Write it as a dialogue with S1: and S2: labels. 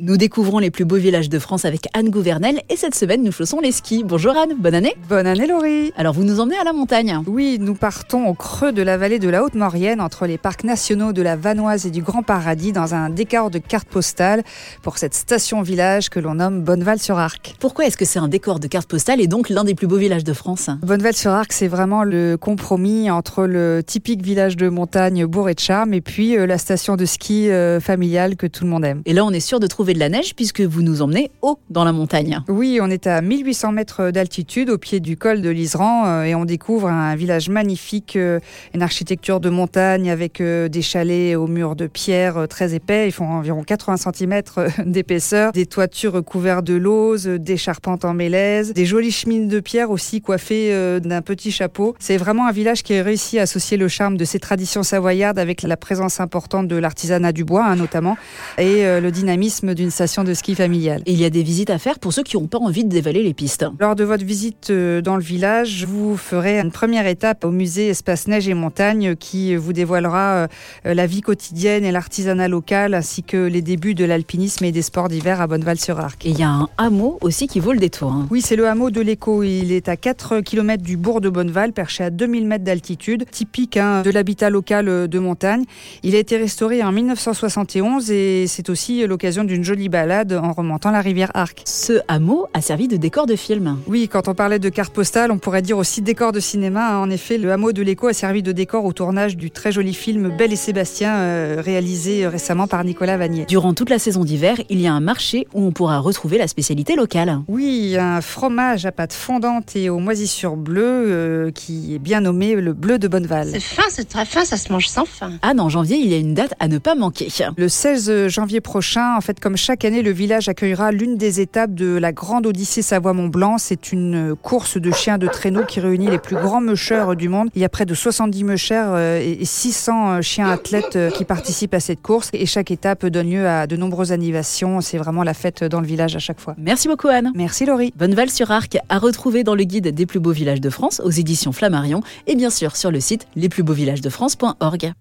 S1: Nous découvrons les plus beaux villages de France avec Anne Gouvernel et cette semaine nous chaussons les skis. Bonjour Anne, bonne année.
S2: Bonne année Laurie.
S1: Alors vous nous emmenez à la montagne.
S2: Oui, nous partons au creux de la vallée de la Haute-Maurienne entre les parcs nationaux de la Vanoise et du Grand Paradis dans un décor de carte postale pour cette station-village que l'on nomme Bonneval-sur-Arc.
S1: Pourquoi est-ce que c'est un décor de carte postale et donc l'un des plus beaux villages de France?
S2: Bonneval-sur-Arc, c'est vraiment le compromis entre le typique village de montagne bourré de charme et puis euh, la station de ski euh, familiale que tout le monde aime.
S1: Et là on est sûr de trouver de la neige puisque vous nous emmenez haut dans la montagne.
S2: Oui, on est à 1800 mètres d'altitude au pied du col de l'Iseran euh, et on découvre un village magnifique, euh, une architecture de montagne avec euh, des chalets aux murs de pierre très épais. Ils font environ 80 cm d'épaisseur, des toitures recouvertes de lauze, des charpentes en mélèze, des jolies chemines de pierre aussi coiffées d'un petit chapeau. C'est vraiment un village qui a réussi à associer le charme de ses traditions savoyardes avec la présence importante de l'artisanat du bois hein, notamment et le dynamisme d'une station de ski familiale.
S1: Et il y a des visites à faire pour ceux qui n'ont pas envie de dévaler les pistes.
S2: Lors de votre visite euh, dans le village, vous ferez une première étape au musée Espace Neige et Montagne qui vous dévoilera euh, la vie quotidienne et l'artisanat local ainsi que les débuts de l'alpinisme et des sports d'hiver à Bonneval-sur-Arc.
S1: Et il y a un hameau aussi qui vaut le détour. Hein.
S2: Oui, c'est le hameau de l'Écho. Il est à 4 km du bourg de Bonneval, perché à 2000 mètres d'altitude, typique hein, de l'habitat local euh, de montagne. Il a été restauré en 1971 et c'est aussi l'occasion d'une jolie balade en remontant la rivière Arc.
S1: Ce hameau a servi de décor de film.
S2: Oui, quand on parlait de carte postale, on pourrait dire aussi décor de cinéma. Hein. En effet, le hameau de l'Écho a servi de décor au tournage du très joli film Belle et Sébastien, euh, réalisé récemment par Nicolas Vanier.
S1: Durant toute la saison d'hiver, il y a un marché où on pourra retrouver la spécialité locale.
S2: Oui, un fromage à pâte fondante et aux moisissures bleues euh, qui est bien nommé le bleu de Bonneval.
S3: C'est fin, c'est très fin, ça se mange sans fin.
S1: Ah, en janvier, il y a une date à ne pas manquer.
S2: Le 16 janvier prochain, en fait, comme chaque année, le village accueillera l'une des étapes de la grande Odyssée Savoie-Mont-Blanc. C'est une course de chiens de traîneau qui réunit les plus grands mûcheurs du monde. Il y a près de 70 mûcheurs euh, et 600 euh, chiens athlètes euh, qui participent à cette course. Et chaque étape donne lieu à de nombreuses animations. C'est vraiment la fête dans le village à chaque fois.
S1: Merci beaucoup Anne.
S2: Merci Laurie.
S1: Bonneval sur Arc à retrouver dans le guide des plus beaux villages de France aux éditions Flammarion et bien sûr sur le site lesplusbeauxvillagesdefrance.org.